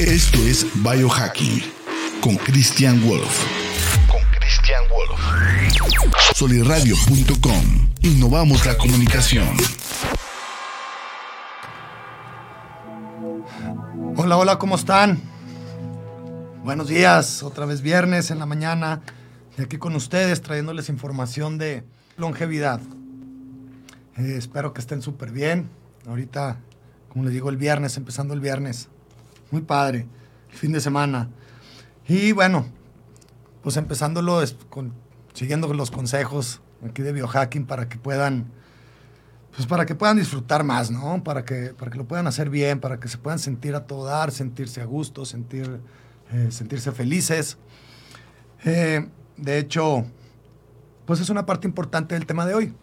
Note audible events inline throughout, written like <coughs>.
Esto es Biohacking con Christian Wolf. Con Christian Wolf. Soliradio.com. Innovamos la comunicación. Hola, hola, ¿cómo están? Buenos días, otra vez viernes en la mañana, y aquí con ustedes trayéndoles información de longevidad. Eh, espero que estén súper bien. Ahorita, como les digo, el viernes, empezando el viernes. Muy padre, fin de semana. Y bueno, pues empezándolo siguiendo los consejos aquí de biohacking para que puedan, pues para que puedan disfrutar más, ¿no? Para que, para que lo puedan hacer bien, para que se puedan sentir a todo dar, sentirse a gusto, sentir, eh, sentirse felices. Eh, de hecho, pues es una parte importante del tema de hoy.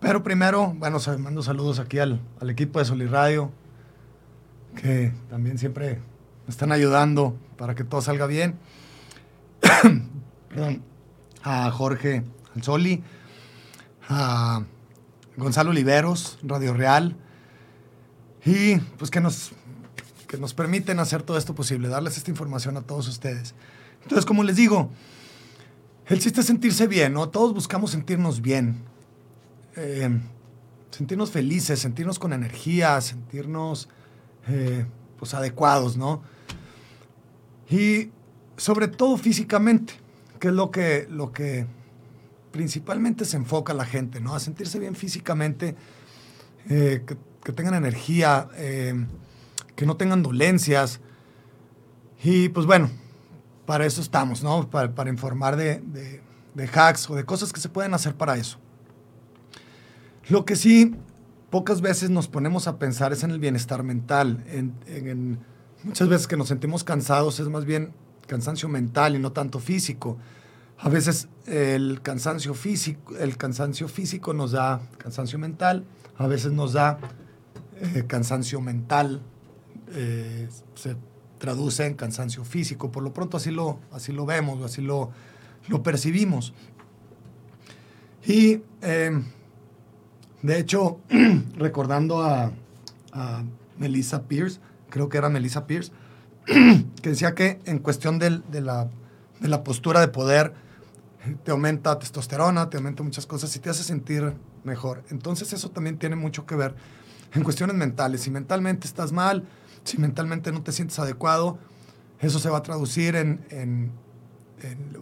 Pero primero, bueno, mando saludos aquí al, al equipo de Soliradio, que también siempre me están ayudando para que todo salga bien. <coughs> A Jorge Anzoli, a Gonzalo Oliveros, Radio Real, y pues que nos, que nos permiten hacer todo esto posible, darles esta información a todos ustedes. Entonces, como les digo, el chiste es sentirse bien, ¿no? Todos buscamos sentirnos bien. Eh, sentirnos felices, sentirnos con energía, sentirnos eh, pues adecuados, ¿no? Y sobre todo físicamente, que es lo que, lo que principalmente se enfoca la gente, ¿no? A sentirse bien físicamente, eh, que, tengan energía, que no tengan dolencias. Y pues bueno, para eso estamos, ¿no? Para, informar de hacks o de cosas que se pueden hacer para eso. Lo que sí pocas veces nos ponemos a pensar es en el bienestar mental. En, muchas veces que nos sentimos cansados es más bien cansancio mental y no tanto físico. A veces el cansancio físico, el cansancio físico nos da cansancio mental, a veces nos da eh, cansancio mental, eh, se traduce en cansancio físico. Por lo pronto así lo, así lo vemos, así lo, lo percibimos. Y eh, de hecho, <clears throat> recordando a, Melissa Pierce, creo que era Melissa Pierce, <clears throat> que decía que en cuestión de, la, postura de poder, te aumenta testosterona, te aumenta muchas cosas y te hace sentir mejor. Entonces eso también tiene mucho que ver en cuestiones mentales. Si mentalmente estás mal, si mentalmente no te sientes adecuado, eso se va a traducir en,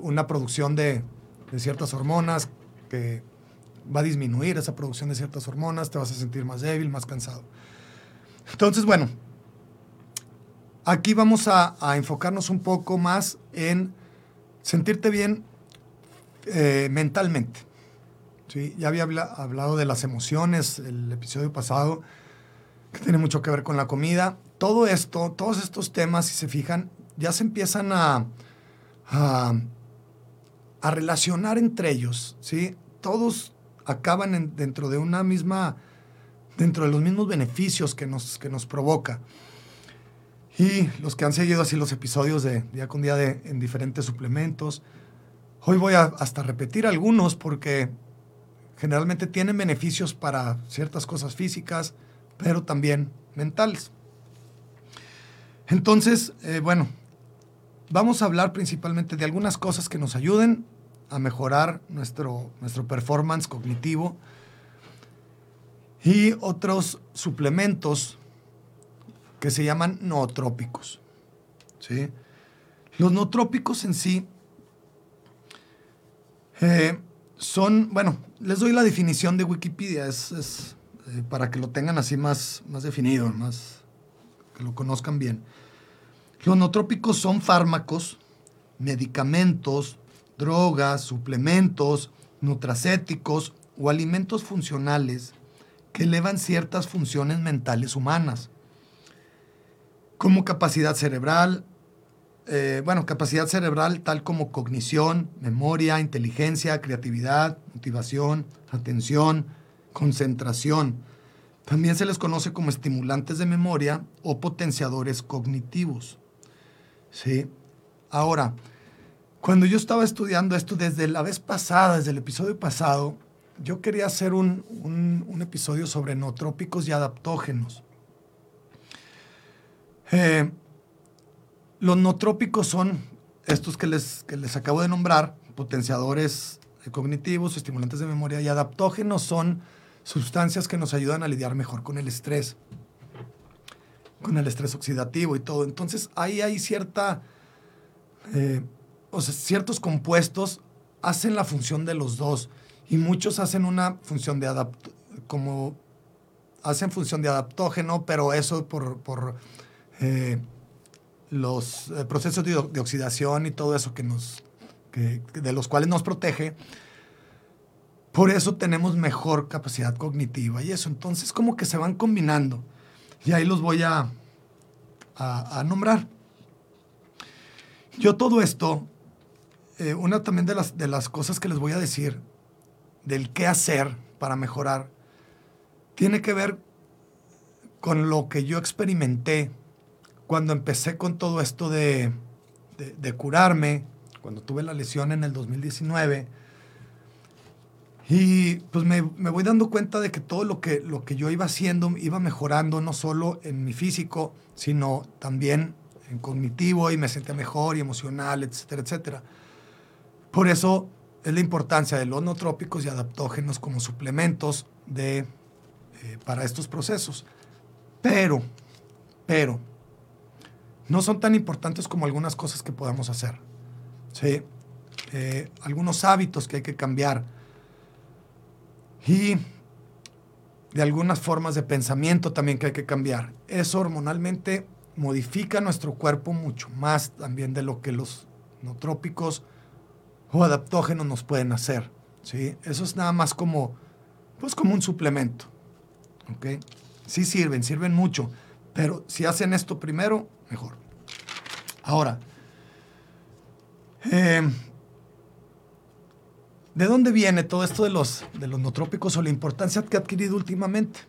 una producción de, de ciertas hormonas que va a disminuir esa producción de ciertas hormonas, te vas a sentir más débil, más cansado. Entonces, bueno, aquí vamos a, enfocarnos un poco más en sentirte bien eh, mentalmente. ¿sí? Ya había hablado de las emociones el episodio pasado, que tiene mucho que ver con la comida. Todo esto, todos estos temas, si se fijan, ya se empiezan a, a, a relacionar entre ellos. ¿sí? Todos acaban dentro de una misma, dentro de los mismos beneficios que nos, que nos provoca. Y los que han seguido así los episodios de día con día de, en diferentes suplementos, hoy voy a hasta repetir algunos porque generalmente tienen beneficios para ciertas cosas físicas, pero también mentales. Entonces, eh, bueno, vamos a hablar principalmente de algunas cosas que nos ayuden a mejorar nuestro, nuestro performance cognitivo y otros suplementos que se llaman nootrópicos. ¿sí? Los nootrópicos en sí eh, son, bueno, les doy la definición de Wikipedia, es, eh, para que lo tengan así más, más definido, más que lo conozcan bien. Los nootrópicos son fármacos, medicamentos, drogas, suplementos, nutracéticos o alimentos funcionales que elevan ciertas funciones mentales humanas, como capacidad cerebral, eh, bueno, capacidad cerebral tal como cognición, memoria, inteligencia, creatividad, motivación, atención, concentración. También se les conoce como estimulantes de memoria o potenciadores cognitivos. ¿Sí? Ahora, cuando yo estaba estudiando esto desde la vez pasada, desde el episodio pasado, yo quería hacer un, episodio sobre nootrópicos y adaptógenos. Eh, los nootrópicos son estos que les, que les acabo de nombrar, potenciadores cognitivos, estimulantes de memoria y adaptógenos son sustancias que nos ayudan a lidiar mejor con el estrés, con el estrés oxidativo y todo. Entonces ahí hay cierta, eh, o sea, ciertos compuestos hacen la función de los dos y muchos hacen una función de adapt como hacen función de adaptógeno, pero eso por, por eh, los eh, procesos de, oxidación y todo eso que nos, que, de los cuales nos protege. Por eso tenemos mejor capacidad cognitiva y eso. Entonces, como que se van combinando. Y ahí los voy a, a nombrar. Yo todo esto, eh, una también de las, de las cosas que les voy a decir, del qué hacer para mejorar, tiene que ver con lo que yo experimenté cuando empecé con todo esto de, de, de curarme, cuando tuve la lesión en el 2019 y pues me, me, voy dando cuenta de que todo lo que, lo que yo iba haciendo iba mejorando, no solo en mi físico, sino también en cognitivo y me sentía mejor y emocional, etcétera, etcétera. Por eso es la importancia de los nootrópicos y adaptógenos como suplementos de, eh, para estos procesos. Pero, pero, no son tan importantes como algunas cosas que podamos hacer. ¿sí? Eh, algunos hábitos que hay que cambiar y de algunas formas de pensamiento también que hay que cambiar. Eso hormonalmente modifica nuestro cuerpo mucho más también de lo que los nootrópicos o adaptógenos nos pueden hacer. ¿sí? Eso es nada más como, pues como un suplemento. ¿ok? Sí sirven, sirven mucho, pero si hacen esto primero, mejor. Ahora, eh, ¿De dónde viene todo esto de los, de los nootrópicos o la importancia que ha adquirido últimamente?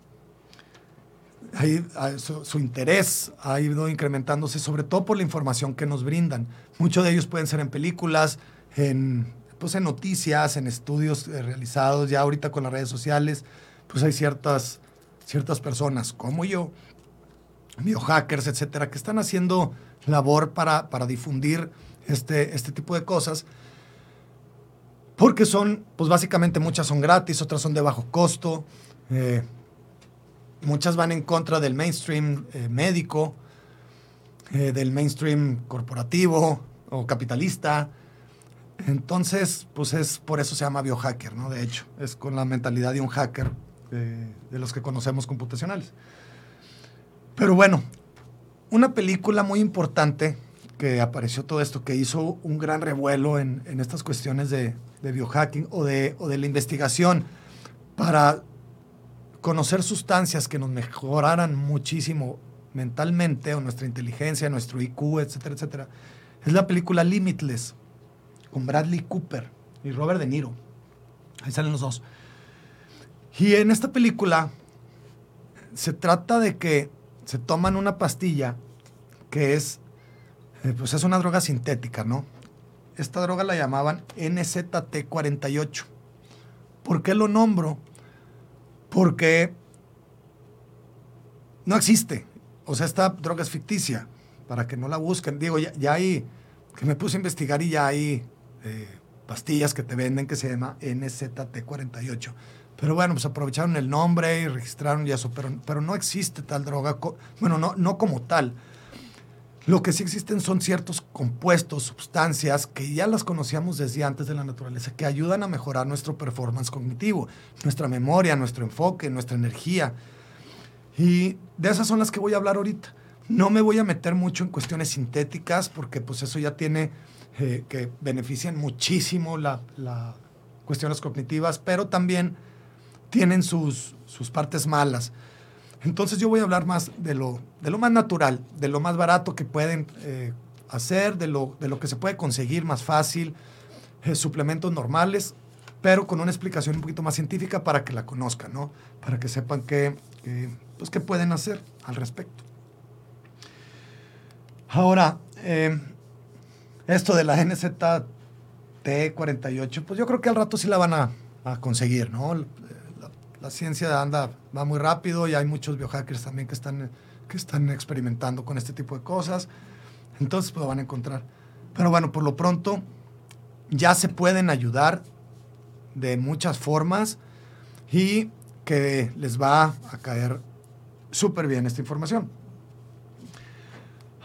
Ahí, su, interés ha ido incrementándose, sobre todo por la información que nos brindan. Muchos de ellos pueden ser en películas, en, pues en noticias, en estudios eh, realizados, ya ahorita con las redes sociales, pues hay ciertas, ciertas personas como yo, biohackers, etcétera, que están haciendo labor para, para difundir este, este tipo de cosas porque son, pues básicamente muchas son gratis, otras son de bajo costo, eh, muchas van en contra del mainstream eh, médico, del mainstream corporativo o capitalista. Entonces, pues es por eso se llama biohacker, ¿no? De hecho, es con la mentalidad de un hacker de los que conocemos computacionales. Pero bueno, una película muy importante que apareció todo esto, que hizo un gran revuelo en, en estas cuestiones de, de biohacking o de, o de la investigación para conocer sustancias que nos mejoraran muchísimo mentalmente o nuestra inteligencia, nuestro IQ, etcétera, etcétera, es la película Limitless con Bradley Cooper y Robert De Niro. Ahí salen los dos. Y en esta película se trata de que se toman una pastilla que es, eh, pues es una droga sintética, ¿no? esta droga la llamaban NZT48. ¿Por qué lo nombro? Porque no existe. O sea, esta droga es ficticia, para que no la busquen. Digo, ya, ya hay, que me puse a investigar y ya hay pastillas que te venden que se llama NZT48. Pero bueno, pues aprovecharon el nombre y registraron y eso, pero, pero no existe tal droga, bueno, no, no como tal. Lo que sí existen son ciertos compuestos, sustancias que ya las conocíamos desde antes de la naturaleza, que ayudan a mejorar nuestro performance cognitivo, nuestra memoria, nuestro enfoque, nuestra energía. Y de esas son las que voy a hablar ahorita. No me voy a meter mucho en cuestiones sintéticas porque pues eso ya tiene eh, que benefician muchísimo las la cuestiones cognitivas, pero también tienen sus, sus partes malas. Entonces yo voy a hablar más de lo, de lo más natural, de lo más barato que pueden eh, hacer, de lo, de lo que se puede conseguir más fácil, eh, suplementos normales, pero con una explicación un poquito más científica para que la conozcan, ¿no? Para que sepan qué, pues, qué pueden hacer al respecto. Ahora, eh, esto de la NZT48, pues yo creo que al rato sí la van a, conseguir, ¿no? la ciencia anda, va muy rápido y hay muchos biohackers también que están, que están experimentando con este tipo de cosas. Entonces pues, lo van a encontrar. Pero bueno, por lo pronto ya se pueden ayudar de muchas formas y que les va a caer súper bien esta información.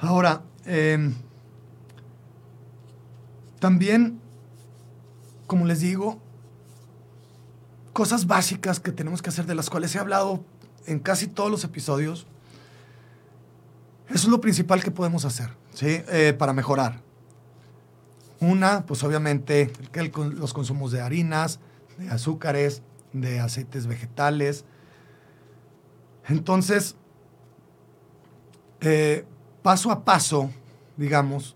Ahora, em, también, como les digo, cosas básicas que tenemos que hacer, de las cuales he hablado en casi todos los episodios. Eso es lo principal que podemos hacer, ¿sí? Eh, para mejorar. Una, pues obviamente, los consumos de harinas, de azúcares, de aceites vegetales. Entonces, eh, paso a paso, digamos,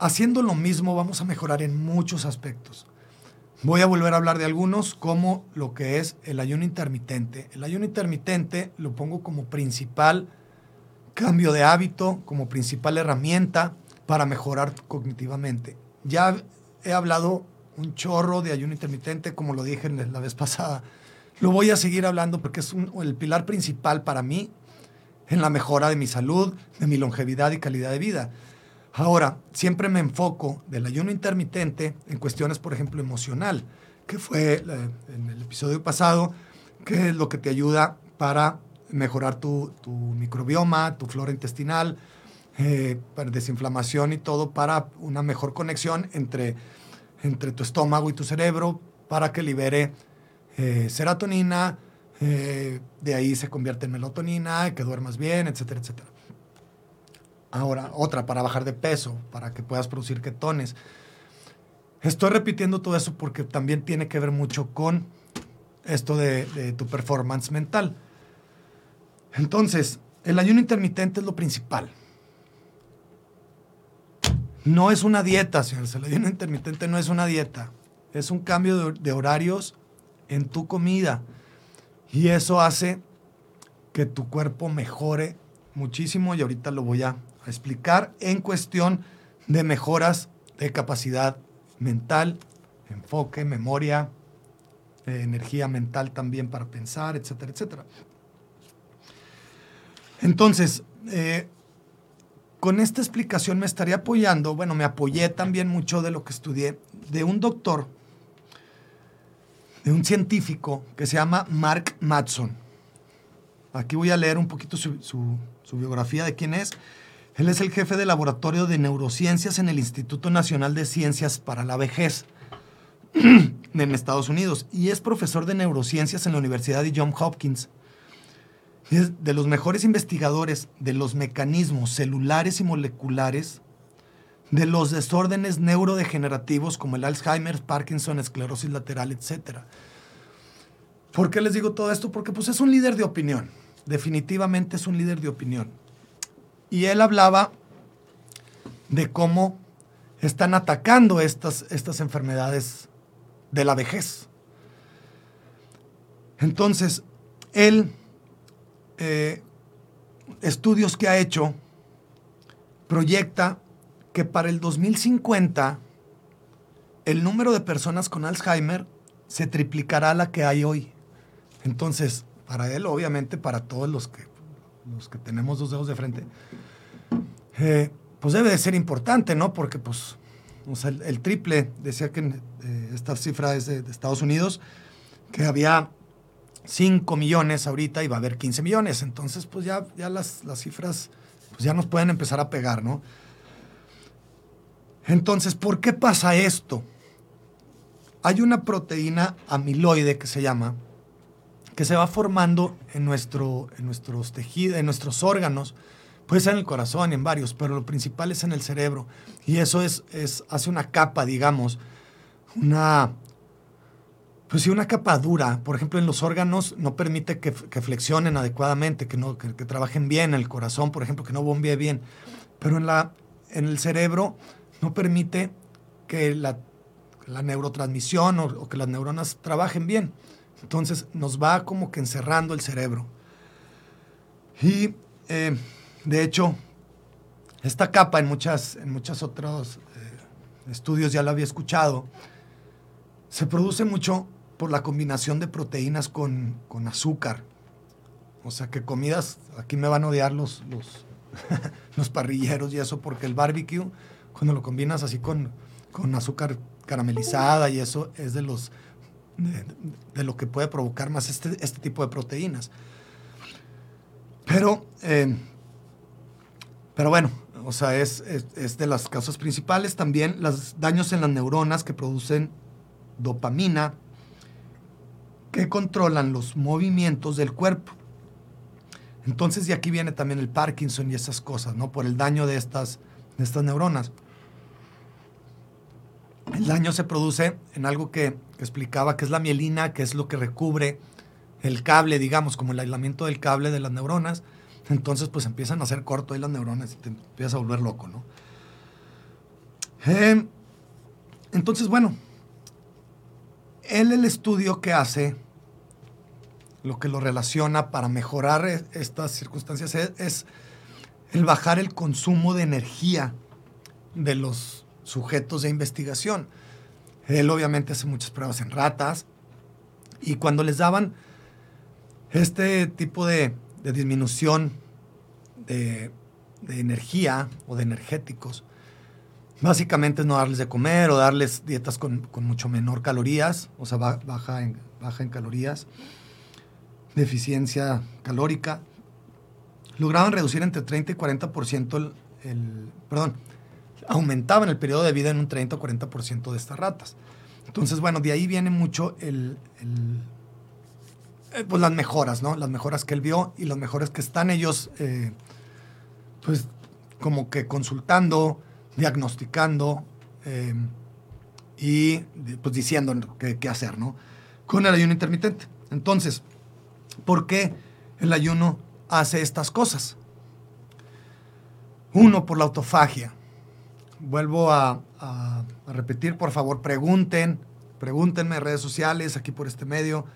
haciendo lo mismo vamos a mejorar en muchos aspectos. Voy a volver a hablar de algunos, como lo que es el ayuno intermitente. El ayuno intermitente lo pongo como principal cambio de hábito, como principal herramienta para mejorar cognitivamente. Ya he hablado un chorro de ayuno intermitente, como lo dije la vez pasada. Lo voy a seguir hablando porque es el pilar principal para mí en la mejora de mi salud, de mi longevidad y calidad de vida. Ahora, siempre me enfoco del ayuno intermitente en cuestiones, por ejemplo, emocional, que fue eh, en el episodio pasado, que es lo que te ayuda para mejorar tu, microbioma, tu flora intestinal, eh, para desinflamación y todo, para una mejor conexión entre, entre tu estómago y tu cerebro, para que libere eh, serotonina, de ahí se convierte en melatonina, que duermas bien, etcétera, etcétera. Ahora, otra para bajar de peso, para que puedas producir ketones. Estoy repitiendo todo eso porque también tiene que ver mucho con esto de, tu performance mental. Entonces, el ayuno intermitente es lo principal. No es una dieta, señores. El ayuno intermitente no es una dieta. Es un cambio de, de horarios en tu comida. Y eso hace que tu cuerpo mejore muchísimo y ahorita lo voy a explicar en cuestión de mejoras de capacidad mental, enfoque, memoria, eh, energía mental también para pensar, etcétera, etcétera. Entonces, eh, con esta explicación me estaría apoyando, bueno, me apoyé también mucho de lo que estudié, de un doctor, de un científico que se llama Mark Matson. Aquí voy a leer un poquito su, su biografía de quién es. Él es el jefe de laboratorio de neurociencias en el Instituto Nacional de Ciencias para la Vejez <clears throat> en Estados Unidos y es profesor de neurociencias en la Universidad de Johns Hopkins. Es de los mejores investigadores de los mecanismos celulares y moleculares de los desórdenes neurodegenerativos como el Alzheimer, Parkinson, esclerosis lateral, etc. ¿Por qué les digo todo esto? Porque pues es un líder de opinión. Definitivamente es un líder de opinión. Y él hablaba de cómo están atacando estas, estas enfermedades de la vejez. Entonces, él, eh, estudios que ha hecho, proyecta que para el 2050 el número de personas con Alzheimer se triplicará a la que hay hoy. Entonces, para él, obviamente, para todos los que los que tenemos dos dedos de frente, eh, pues debe de ser importante, ¿no? Porque pues el, triple, decía que eh, esta cifra es de, Estados Unidos, que había 5 millones ahorita y va a haber 15 millones. Entonces, pues ya, ya las, las cifras pues ya nos pueden empezar a pegar, ¿no? Entonces, ¿por qué pasa esto? Hay una proteína amiloide que se llama, que se va formando en, nuestro, en nuestros tejidos, en nuestros órganos, puede ser en el corazón, en varios, pero lo principal es en el cerebro. Y eso es, es hace una capa, digamos, una, pues una capa dura. Por ejemplo, en los órganos no permite que, flexionen adecuadamente, que, no, que, trabajen bien. En el corazón, por ejemplo, que no bombee bien. Pero en, la, en el cerebro no permite que la, la neurotransmisión o, que las neuronas trabajen bien. Entonces nos va como que encerrando el cerebro. Y eh, de hecho, esta capa en, muchas, en muchos otros eh, estudios ya la había escuchado, se produce mucho por la combinación de proteínas con, azúcar. O sea que comidas, aquí me van a odiar los, los, <laughs> los parrilleros y eso, porque el barbecue, cuando lo combinas así con, con azúcar caramelizada y eso, es de los de, lo que puede provocar más este, este tipo de proteínas. Pero, eh, pero bueno, o sea, es, es, de las causas principales. También los daños en las neuronas que producen dopamina, que controlan los movimientos del cuerpo. Entonces, de aquí viene también el Parkinson y esas cosas, ¿no? Por el daño de estas, de estas neuronas. El daño se produce en algo que explicaba, que es la mielina, que es lo que recubre el cable, digamos, como el aislamiento del cable de las neuronas. Entonces, pues empiezan a hacer corto ahí las neuronas y te empiezas a volver loco, ¿no? Eh, entonces, bueno, él el estudio que hace, lo que lo relaciona para mejorar e, estas circunstancias es, el bajar el consumo de energía de los sujetos de investigación. Él obviamente hace muchas pruebas en ratas y cuando les daban este tipo de, disminución de, energía o de energéticos, básicamente es no darles de comer o darles dietas con, mucho menor calorías, o sea, baja en, baja en calorías, deficiencia calórica. Lograban reducir entre 30 y 40% el, el, perdón, aumentaban el periodo de vida en un 30 o 40% de estas ratas. Entonces, bueno, de ahí viene mucho el, eh, pues las mejoras, ¿no? Las mejoras que él vio y las mejoras que están ellos, eh, pues, como que consultando, diagnosticando eh, y pues diciendo qué, hacer, ¿no? Con el ayuno intermitente. Entonces, ¿por qué el ayuno hace estas cosas? Uno, por la autofagia. Vuelvo a, repetir, por favor, pregunten, pregúntenme en redes sociales, aquí por este medio.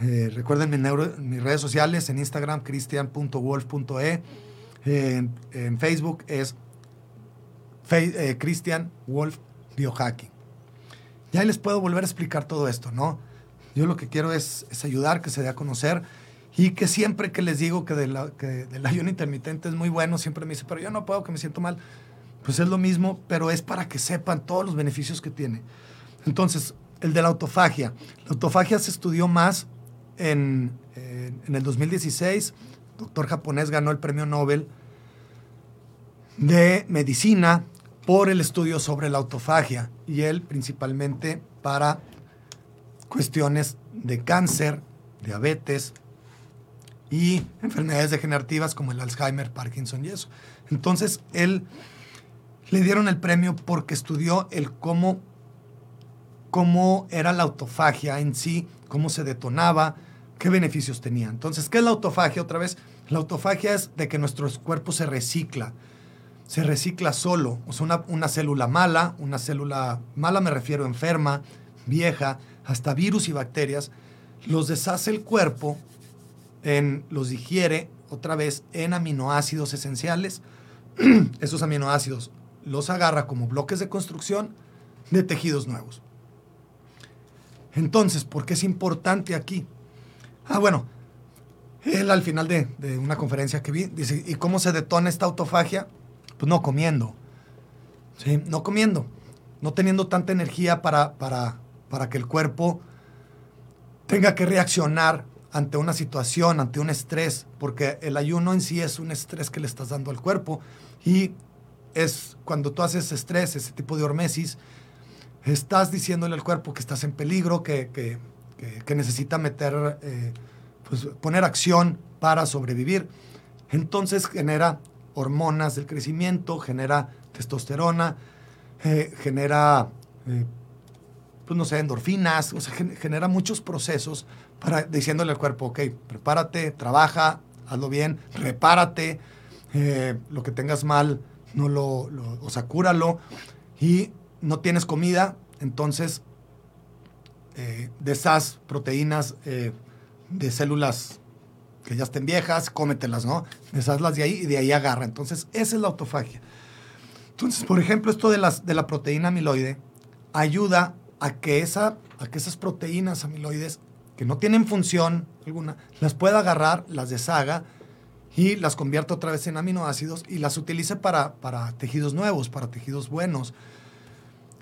Eh, recuerden mis redes sociales, en Instagram, cristian.wolf.e. En, Facebook es eh, Christian Wolf Biohacking. Ya les puedo volver a explicar todo esto, ¿no? Yo lo que quiero es, ayudar, que se dé a conocer y que siempre que les digo que del ayuno intermitente es muy bueno, siempre me dice, pero yo no puedo, que me siento mal. Pues es lo mismo, pero es para que sepan todos los beneficios que tiene. Entonces, el de la autofagia. La autofagia se estudió más en, en el 2016. Doctor japonés ganó el premio Nobel de medicina por el estudio sobre la autofagia y él principalmente para cuestiones de cáncer, diabetes y enfermedades degenerativas como el Alzheimer, Parkinson y eso. Entonces, él le dieron el premio porque estudió el cómo, cómo era la autofagia en sí, cómo se detonaba, qué beneficios tenía. Entonces, ¿qué es la autofagia? Otra vez, la autofagia es de que nuestro cuerpo se recicla se recicla solo. O sea, una, célula mala, una célula mala me refiero enferma, vieja, hasta virus y bacterias, los deshace el cuerpo, en, los digiere otra vez en aminoácidos esenciales. <clears throat> Esos aminoácidos los agarra como bloques de construcción de tejidos nuevos. Entonces, ¿por qué es importante aquí? Ah, bueno, él al final de, una conferencia que vi dice, ¿y cómo se detona esta autofagia? Pues no comiendo. ¿sí? No comiendo. No teniendo tanta energía para, para, para que el cuerpo tenga que reaccionar ante una situación, ante un estrés, porque el ayuno en sí es un estrés que le estás dando al cuerpo y es cuando tú haces estrés, ese tipo de hormesis, estás diciéndole al cuerpo que estás en peligro, que, que, que, necesita meter, eh, pues poner acción para sobrevivir. Entonces genera hormonas del crecimiento, genera testosterona, eh, genera, eh, pues no sé, endorfinas, genera muchos procesos para diciéndole al cuerpo, ok, prepárate, trabaja, hazlo bien, repárate, lo que tengas mal, no lo, o sea, cúralo, y no tienes comida, entonces de esas proteínas de células que ya estén viejas, cómetelas, ¿no? Deshazlas de ahí y de ahí agarra. Entonces, esa es la autofagia. Entonces, por ejemplo, esto de, las, de la proteína amiloide ayuda a que, esa, a que esas proteínas amiloides que no tienen función alguna, las pueda agarrar, las deshaga y las convierte otra vez en aminoácidos y las utilice para, para tejidos nuevos, para tejidos buenos.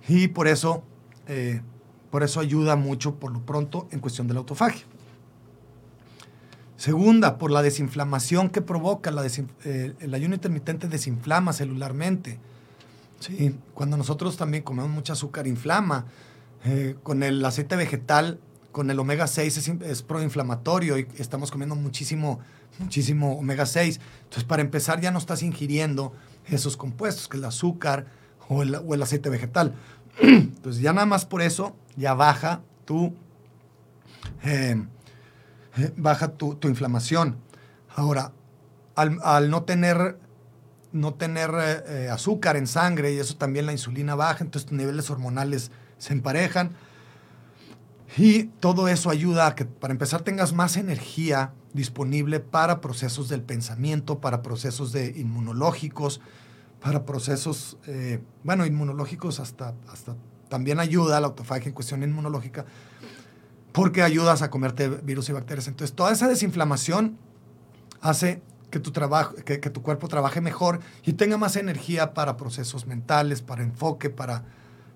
Y por eso, eh, por eso ayuda mucho por lo pronto en cuestión de la autofagia. Segunda, por la desinflamación que provoca. La eh, el ayuno intermitente desinflama celularmente. Sí, cuando nosotros también comemos mucho azúcar, inflama. Eh, con el aceite vegetal, con el omega 6 es, proinflamatorio y estamos comiendo muchísimo, muchísimo omega 6. Entonces, para empezar, ya no estás ingiriendo esos compuestos, que el azúcar o el, aceite vegetal. <clears throat> Entonces, ya nada más por eso, ya baja tu, eh, eh, baja tu, inflamación. Ahora, al, no tener no tener azúcar en sangre y eso también la insulina baja, entonces tus niveles hormonales se emparejan. Y todo eso ayuda a que, para empezar, tengas más energía disponible para procesos del pensamiento, para procesos de inmunológicos, para procesos, eh, bueno, inmunológicos hasta, hasta también ayuda a la autofagia en cuestión inmunológica, porque ayudas a comerte virus y bacterias. Entonces, toda esa desinflamación hace que tu, trabajo, que, que tu cuerpo trabaje mejor y tenga más energía para procesos mentales, para enfoque, para,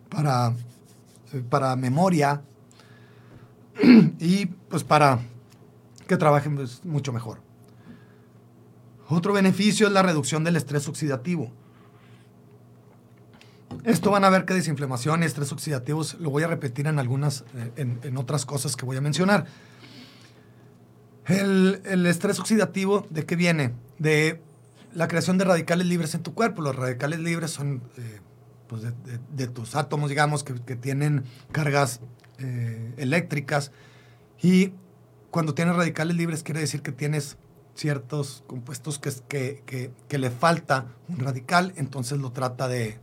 para para memoria <clears throat> y pues para que trabajen pues, mucho mejor. Otro beneficio es la reducción del estrés oxidativo. Esto van a ver que desinflamación y estrés oxidativos lo voy a repetir en algunas, eh, en, otras cosas que voy a mencionar. El, estrés oxidativo, ¿de qué viene? De la creación de radicales libres en tu cuerpo. Los radicales libres son eh, pues, de, tus átomos, digamos, que, tienen cargas eh, eléctricas. Y cuando tienes radicales libres quiere decir que tienes ciertos compuestos que, que, le falta un radical, entonces lo trata de,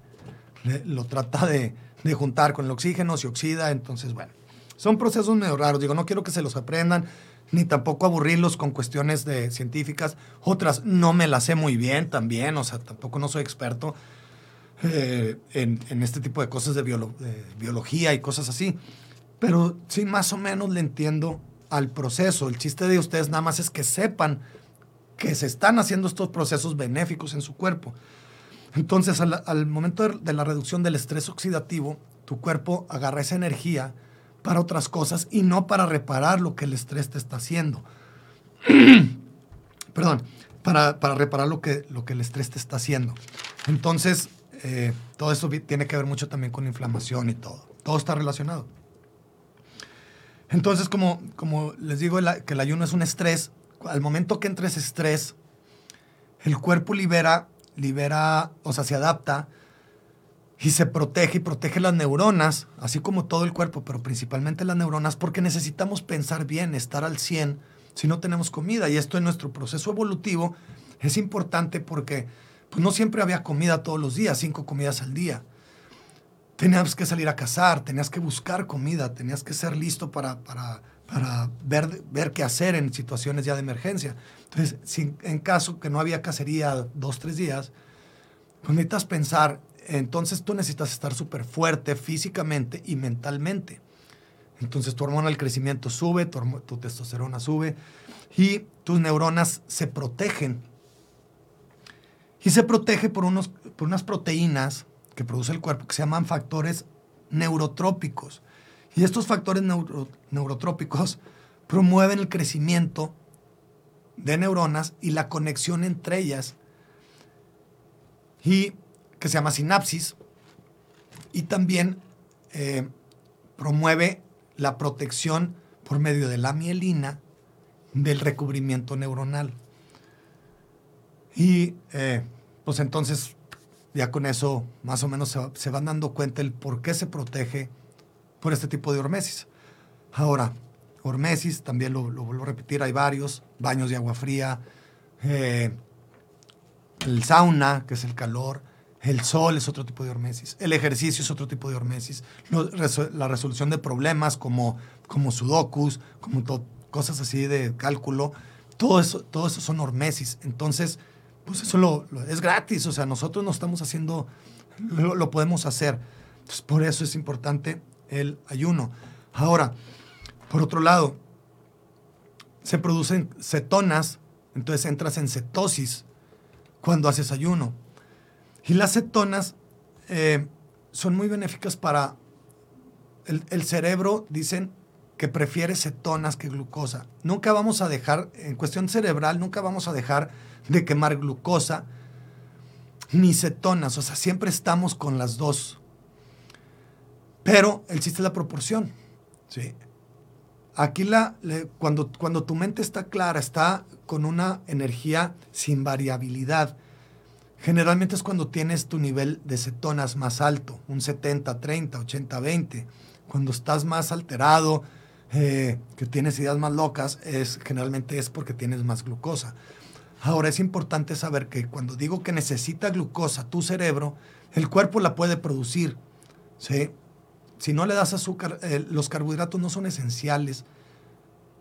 lo trata de, juntar con el oxígeno, se oxida, entonces bueno, son procesos medio raros, digo, no quiero que se los aprendan, ni tampoco aburrirlos con cuestiones de científicas, otras no me las sé muy bien también, o sea, tampoco no soy experto, eh, en, este tipo de cosas de, biología y cosas así. Pero sí, más o menos le entiendo al proceso. El chiste de ustedes nada más es que sepan que se están haciendo estos procesos benéficos en su cuerpo. Entonces, al, momento de, la reducción del estrés oxidativo, tu cuerpo agarra esa energía para otras cosas y no para reparar lo que el estrés te está haciendo. <clears throat> Perdón, para, para, reparar lo que, lo que el estrés te está haciendo. Entonces, eh, todo eso tiene que ver mucho también con inflamación y todo. Todo está relacionado. Entonces, como, como les digo, que el ayuno es un estrés, al momento que entra ese estrés, el cuerpo libera, libera, o sea, se adapta y se protege y protege las neuronas, así como todo el cuerpo, pero principalmente las neuronas, porque necesitamos pensar bien, estar al 100 si no tenemos comida. Y esto en nuestro proceso evolutivo es importante porque pues no siempre había comida todos los días, cinco comidas al día. Tenías que salir a cazar, tenías que buscar comida, tenías que ser listo para, para, para ver, ver qué hacer en situaciones ya de emergencia. Entonces, en caso que no había cacería dos, tres días, pues necesitas pensar, entonces tú necesitas estar súper fuerte físicamente y mentalmente. Entonces tu hormona del crecimiento sube, tu, tu testosterona sube y tus neuronas se protegen y se protege por, unos, por unas proteínas que produce el cuerpo que se llaman factores neurotrópicos. Y estos factores neurotrópicos promueven el crecimiento de neuronas y la conexión entre ellas, y que se llama sinapsis, y también eh, promueve la protección por medio de la mielina del recubrimiento neuronal. Y eh, pues entonces ya con eso más o menos se, van dando cuenta el por qué se protege por este tipo de hormesis. Ahora, hormesis, también lo, vuelvo a repetir, hay varios, baños de agua fría, eh, el sauna, que es el calor, el sol es otro tipo de hormesis, el ejercicio es otro tipo de hormesis, la resolución de problemas como, como sudokus, como cosas así de cálculo, todo eso, todo eso son hormesis. Entonces, pues eso es gratis, o sea, nosotros no estamos haciendo, lo, podemos hacer. Entonces, por eso es importante el ayuno. Ahora, por otro lado, se producen cetonas Entonces entras en cetosis cuando haces ayuno. Y las cetonas eh, son muy benéficas para el, cerebro, dicen que prefiere cetonas que glucosa. Nunca vamos a dejar, en cuestión cerebral, nunca vamos a dejar de quemar glucosa ni cetonas, o sea, siempre estamos con las dos. Pero el chiste es la proporción. ¿sí? Aquí la, cuando, cuando tu mente está clara, está con una energía sin variabilidad, generalmente es cuando tienes tu nivel de cetonas más alto, un 70, 30, 80, 20. Cuando estás más alterado, eh, que tienes ideas más locas, es, generalmente es porque tienes más glucosa. Ahora es importante saber que cuando digo que necesita glucosa tu cerebro, el cuerpo la puede producir. ¿sí? Si no le das azúcar, eh, los carbohidratos no son esenciales.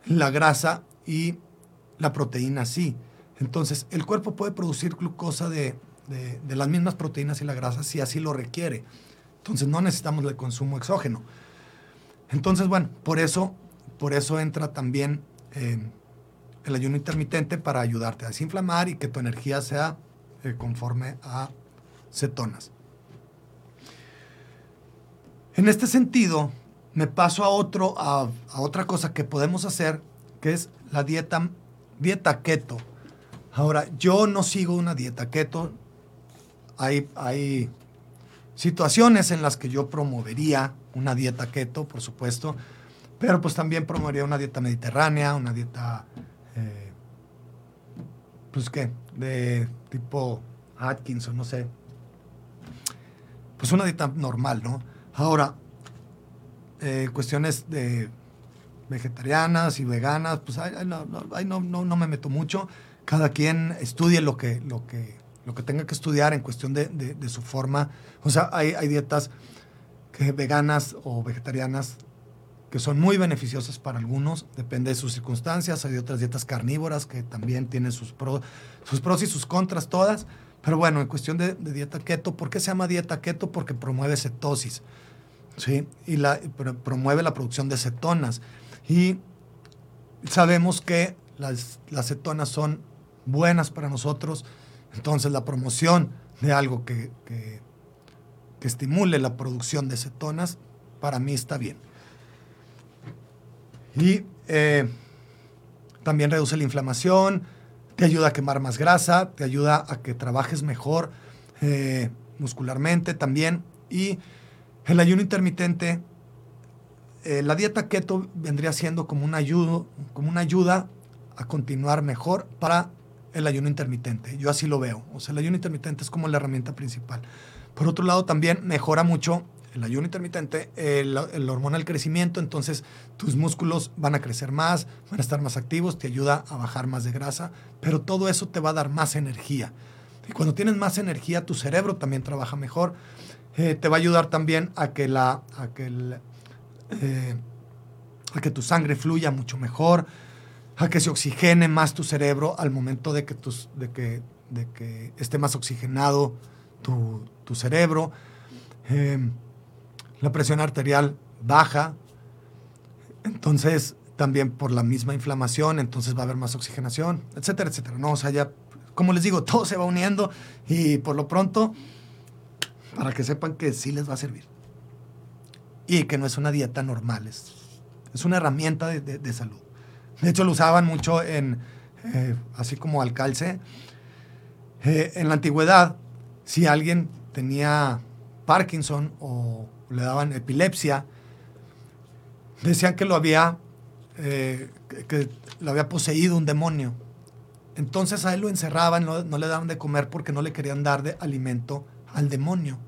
La grasa y la proteína sí. Entonces, el cuerpo puede producir glucosa de, de, las mismas proteínas y la grasa si así lo requiere. Entonces, no necesitamos el consumo exógeno. Entonces, bueno, por eso, por eso entra también eh, el ayuno intermitente para ayudarte a desinflamar y que tu energía sea eh, conforme a cetonas. En este sentido, me paso a, otro, a, otra cosa que podemos hacer, que es la dieta, dieta keto. Ahora, yo no sigo una dieta keto. Hay, hay situaciones en las que yo promovería una dieta keto, por supuesto, pero pues también promovería una dieta mediterránea, una dieta eh, pues qué, de tipo Atkins o no sé. Pues una dieta normal, ¿no? Ahora, eh, cuestiones de vegetarianas y veganas, pues ahí, no, no, me meto mucho. Cada quien estudie lo que, lo que, lo que tenga que estudiar en cuestión de, de su forma. O sea, hay, hay dietas veganas o vegetarianas que son muy beneficiosas para algunos, depende de sus circunstancias. Hay otras dietas carnívoras que también tienen sus, pros y sus contras todas. Pero bueno, en cuestión de, dieta keto, ¿por qué se llama dieta keto? Porque promueve cetosis, ¿sí? Y promueve la producción de cetonas. Y sabemos que las, las cetonas son buenas para nosotros, entonces la promoción de algo que, que estimule la producción de cetonas, para mí está bien. Y eh, también reduce la inflamación, te ayuda a quemar más grasa, te ayuda a que trabajes mejor eh, muscularmente también. Y el ayuno intermitente, eh, la dieta keto vendría siendo como como una ayuda a continuar mejor para el ayuno intermitente. Yo así lo veo. O sea, el ayuno intermitente es como la herramienta principal. Por otro lado, también mejora mucho el ayuno intermitente, el, el, hormona del crecimiento, entonces tus músculos van a crecer más, van a estar más activos, te ayuda a bajar más de grasa, pero todo eso te va a dar más energía. Y cuando tienes más energía, tu cerebro también trabaja mejor. Eh, te va a ayudar también a que, la, a que, eh, a que tu sangre fluya mucho mejor, a que se oxigene más tu cerebro al momento de que, tus, de que, de que esté más oxigenado tu, tu cerebro. Eh, la presión arterial baja, entonces también por la misma inflamación, entonces va a haber más oxigenación, etcétera, etcétera. No, o sea, ya, como les digo, <laughs> todo se va uniendo y por lo pronto, para que sepan que sí les va a servir. Y que no es una dieta normal, es, es una herramienta de, salud. De hecho, lo usaban mucho en, eh, así como al calce. Eh, en la antigüedad, si alguien tenía Parkinson o le daban epilepsia, decían que lo había, eh, que lo había poseído un demonio. Entonces a él lo encerraban, no, le daban de comer porque no le querían dar de alimento al demonio.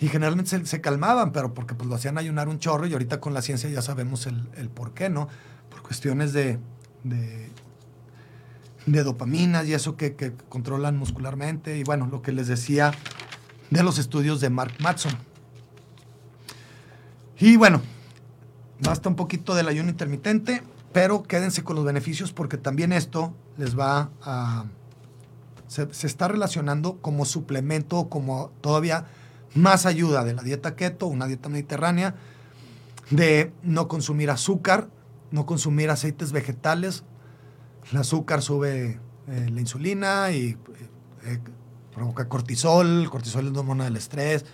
Y generalmente se, calmaban, pero porque pues, lo hacían ayunar un chorro y ahorita con la ciencia ya sabemos el, por qué, ¿no? Por cuestiones de, de, dopaminas y eso que, que, controlan muscularmente. Y bueno, lo que les decía de los estudios de Mark Matson. Y bueno, basta un poquito del ayuno intermitente, pero quédense con los beneficios porque también esto les va a... Se, está relacionando como suplemento, como todavía más ayuda de la dieta keto, una dieta mediterránea, de no consumir azúcar, no consumir aceites vegetales. El azúcar sube eh, la insulina y eh, provoca cortisol, cortisol es la hormona del estrés,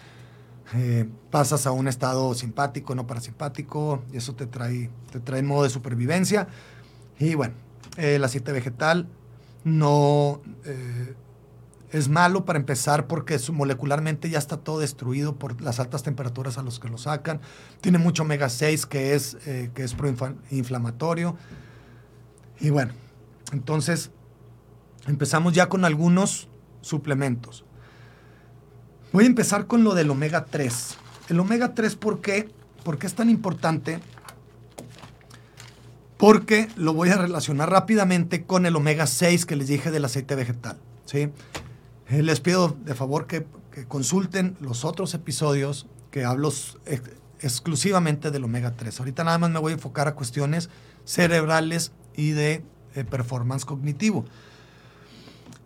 eh, pasas a un estado simpático, no parasimpático, y eso te trae, te trae modo de supervivencia. Y bueno, el aceite vegetal no eh, es malo para empezar porque molecularmente ya está todo destruido por las altas temperaturas a los que lo sacan. Tiene mucho omega 6 que es, eh, que es proinflamatorio. Y bueno, entonces empezamos ya con algunos suplementos. Voy a empezar con lo del omega 3. El omega 3, ¿por qué? ¿Por qué es tan importante? Porque lo voy a relacionar rápidamente con el omega 6 que les dije del aceite vegetal. ¿sí? Eh, Les pido de favor que, consulten los otros episodios que hablo ex- exclusivamente del omega 3. Ahorita nada más me voy a enfocar a cuestiones cerebrales y de eh, performance cognitivo.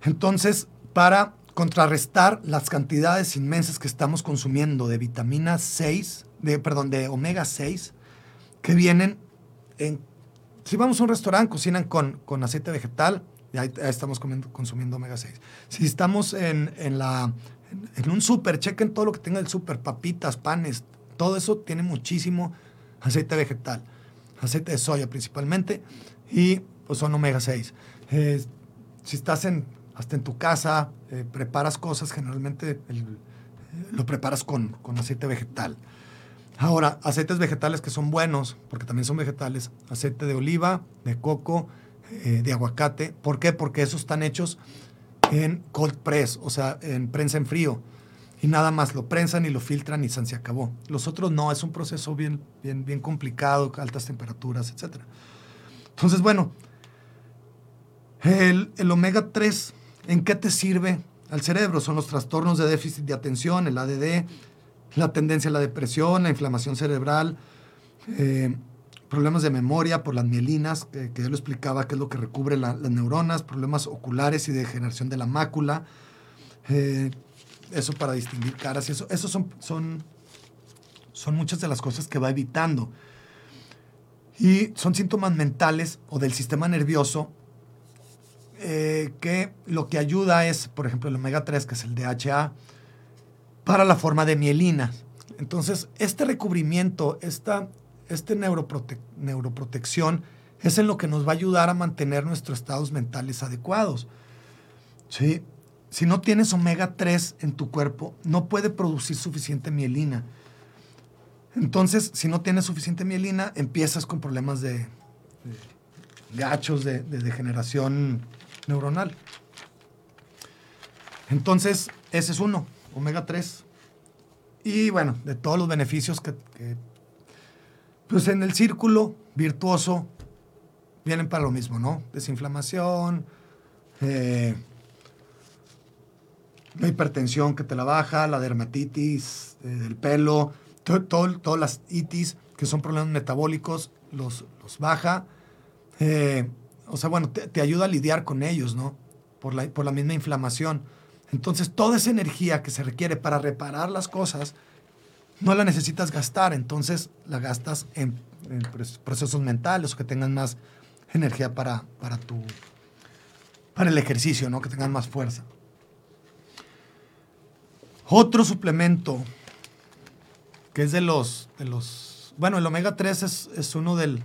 Entonces, para contrarrestar las cantidades inmensas que estamos consumiendo de vitamina 6, de, perdón, de omega 6, que vienen en... Si vamos a un restaurante, cocinan con, con aceite vegetal, y ahí, estamos consumiendo omega 6. Si estamos en, en la, en un súper, chequen todo lo que tenga el súper, papitas, panes, todo eso tiene muchísimo aceite vegetal, aceite de soya principalmente, y pues son omega 6. Eh, si estás en, hasta en tu casa, eh, preparas cosas, generalmente eh, lo preparas con, con aceite vegetal. Ahora, aceites vegetales que son buenos, porque también son vegetales, aceite de oliva, de coco, eh, de aguacate. ¿Por qué? Porque esos están hechos en cold press, o sea, en prensa en frío. Y nada más, lo prensan y lo filtran y se acabó. Los otros no, es un proceso bien, bien, bien complicado, altas temperaturas, etc. Entonces, bueno, el, el omega 3, ¿en qué te sirve al cerebro? Son los trastornos de déficit de atención, el ADD, la tendencia a la depresión, la inflamación cerebral, eh, problemas de memoria por las mielinas, que, yo lo explicaba, que es lo que recubre la- las neuronas, problemas oculares y degeneración de la mácula, eh, eso para distinguir caras y eso, eso son, son, son muchas de las cosas que va evitando. Y son síntomas mentales o del sistema nervioso eh, que lo que ayuda es, por ejemplo, el omega 3, que es el DHA, para la forma de mielina. Entonces, este recubrimiento, esta este neuroprote- neuroprotección, es en lo que nos va a ayudar a mantener nuestros estados mentales adecuados. Si no tienes omega 3 en tu cuerpo, no puede producir suficiente mielina. Entonces, si no tienes suficiente mielina, empiezas con problemas de, gachos, de degeneración neuronal. Entonces, ese es uno, omega 3. Y bueno, de todos los beneficios que, pues en el círculo virtuoso vienen para lo mismo, ¿no? Desinflamación, eh, la hipertensión que te la baja, la dermatitis eh, del pelo, todas las itis, que son problemas metabólicos, los, los baja. Eh, o sea, bueno, te, ayuda a lidiar con ellos, ¿no? Por la, por la misma inflamación. Entonces, toda esa energía que se requiere para reparar las cosas, no la necesitas gastar, entonces la gastas en, procesos mentales o que tengan más energía para, para, tu, para el ejercicio, ¿no? Que tengan más fuerza. Otro suplemento que es de los, de los bueno, el omega 3 es, es uno del,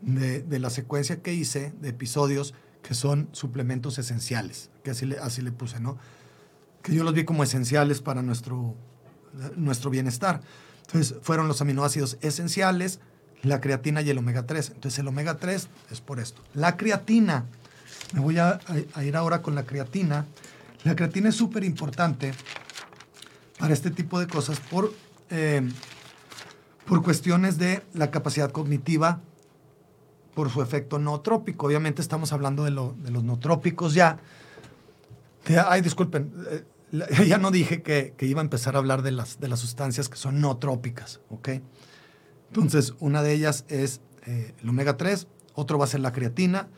de, de la secuencia que hice de episodios que son suplementos esenciales, que así le, así le puse, ¿no? Que yo los vi como esenciales para nuestro, nuestro bienestar. Entonces, fueron los aminoácidos esenciales, la creatina y el omega 3. Entonces, el omega 3 es por esto. La creatina, me voy a, ir ahora con la creatina. La creatina es súper importante para este tipo de cosas por, eh, por cuestiones de la capacidad cognitiva, por su efecto nootrópico. Obviamente estamos hablando de, lo- de los nootrópicos ya. Que- ay, disculpen, eh, <laughs> ya no dije que, que iba a empezar a hablar de las, de las sustancias que son nootrópicas, ¿ok? Entonces, una de ellas es eh, el omega 3, otro va a ser la creatina.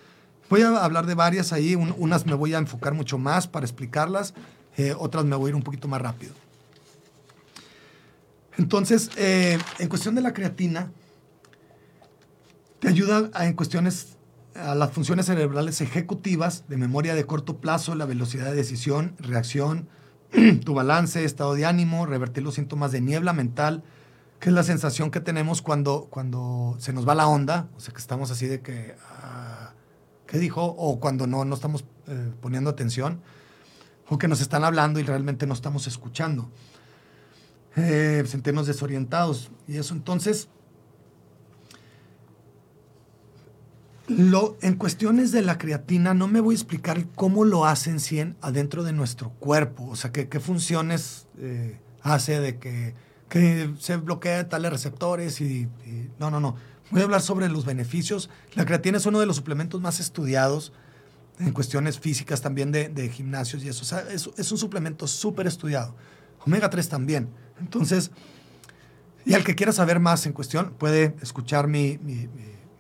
Voy a hablar de varias ahí, un- unas me voy a enfocar mucho más para explicarlas, eh, otras me voy a ir un poquito más rápido. Entonces, en cuestión de la creatina, te ayuda a- en cuestiones a las funciones cerebrales ejecutivas de memoria de corto plazo, la velocidad de decisión, reacción, <clears throat> tu balance, estado de ánimo, revertir los síntomas de niebla mental, que es la sensación que tenemos cuando, cuando se nos va la onda, o sea, que estamos así de que, ah, ¿qué dijo? O cuando no, no estamos eh, poniendo atención, o que nos están hablando y realmente no estamos escuchando. Eh, sentirnos desorientados y eso. Entonces, lo, en cuestiones de la creatina, no me voy a explicar cómo lo hacen 100 adentro de nuestro cuerpo, o sea, qué, qué funciones eh, hace de que que se bloquea tales receptores y, no, no, no. Voy a hablar sobre los beneficios. La creatina es uno de los suplementos más estudiados en cuestiones físicas también de, gimnasios y eso. Es, un suplemento súper estudiado. Omega 3 también. Entonces, y al que quiera saber más en cuestión, puede escuchar mi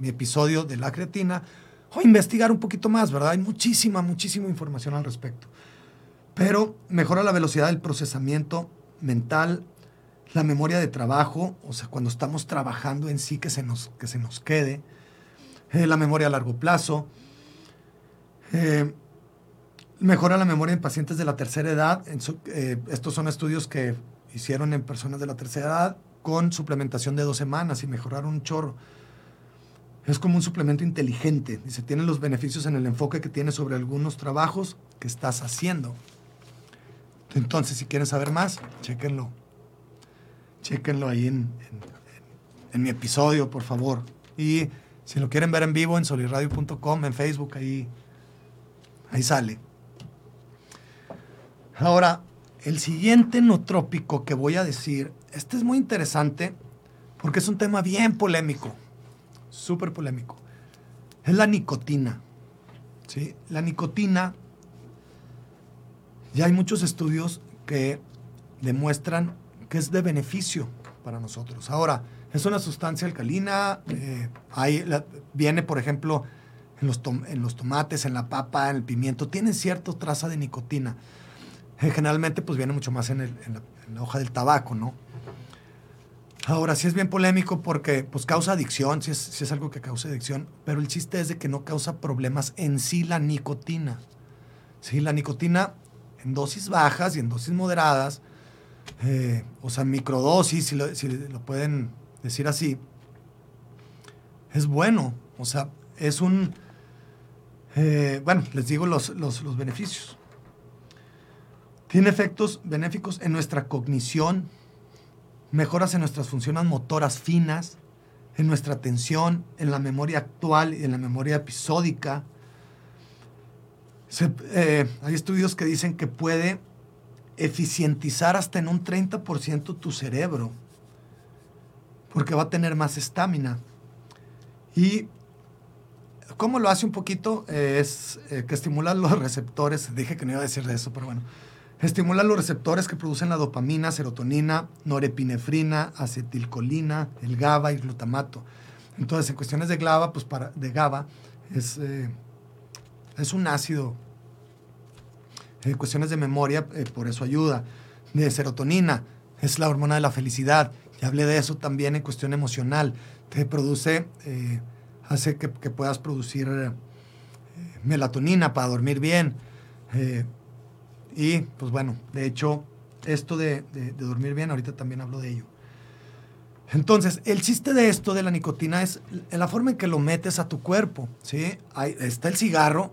episodio de la creatina o investigar un poquito más, ¿verdad? Hay muchísima, muchísima información al respecto. Pero mejora la velocidad del procesamiento mental, la memoria de trabajo, o sea, cuando estamos trabajando en sí que se nos, que se nos quede, eh, la memoria a largo plazo, eh, mejora la memoria en pacientes de la tercera edad. Eh, estos son estudios que hicieron en personas de la tercera edad con suplementación de dos semanas y mejoraron un chorro. Es como un suplemento inteligente. Dice, tiene los beneficios en el enfoque que tiene sobre algunos trabajos que estás haciendo. Entonces, si quieren saber más, chequenlo Chéquenlo ahí en, en, mi episodio, por favor. Y si lo quieren ver en vivo en soliradio.com, en Facebook, ahí, ahí sale. Ahora, el siguiente nootrópico que voy a decir, este es muy interesante porque es un tema bien polémico, súper polémico. Es la nicotina. ¿sí? La nicotina, ya hay muchos estudios que demuestran que es de beneficio para nosotros. Ahora, es una sustancia alcalina, eh, viene, por ejemplo, en los, en tomates, en la papa, en el pimiento, tiene cierta traza de nicotina. Eh, generalmente, pues viene mucho más en, la, hoja del tabaco, ¿no? Ahora, sí es bien polémico porque pues causa adicción, si es, es algo que causa adicción, pero el chiste es de que no causa problemas en sí la nicotina. Sí, la nicotina en dosis bajas y en dosis moderadas, eh, o sea, microdosis, si lo, pueden decir así, es bueno. O sea, es un... Eh, bueno, les digo los, los, beneficios. Tiene efectos benéficos en nuestra cognición, mejoras en nuestras funciones motoras finas, en nuestra atención, en la memoria actual y en la memoria episódica. Eh, hay estudios que dicen que puede eficientizar hasta en un 30% tu cerebro, porque va a tener más estamina. Y cómo lo hace un poquito es eh, que estimula los <laughs> receptores, dije que no iba a decir de eso, pero bueno, estimula los receptores que producen la dopamina, serotonina, norepinefrina, acetilcolina, el GABA y glutamato. Entonces, en cuestiones de GABA, pues para, de GABA, es, eh, es un ácido en cuestiones de memoria, eh, por eso ayuda. De serotonina, es la hormona de la felicidad. Ya hablé de eso también en cuestión emocional. Te produce, eh, hace que, puedas producir melatonina para dormir bien. Y pues bueno, de hecho, esto de, dormir bien, ahorita también hablo de ello. Entonces, el chiste de esto de la nicotina es la forma en que lo metes a tu cuerpo. ¿sí? está el cigarro,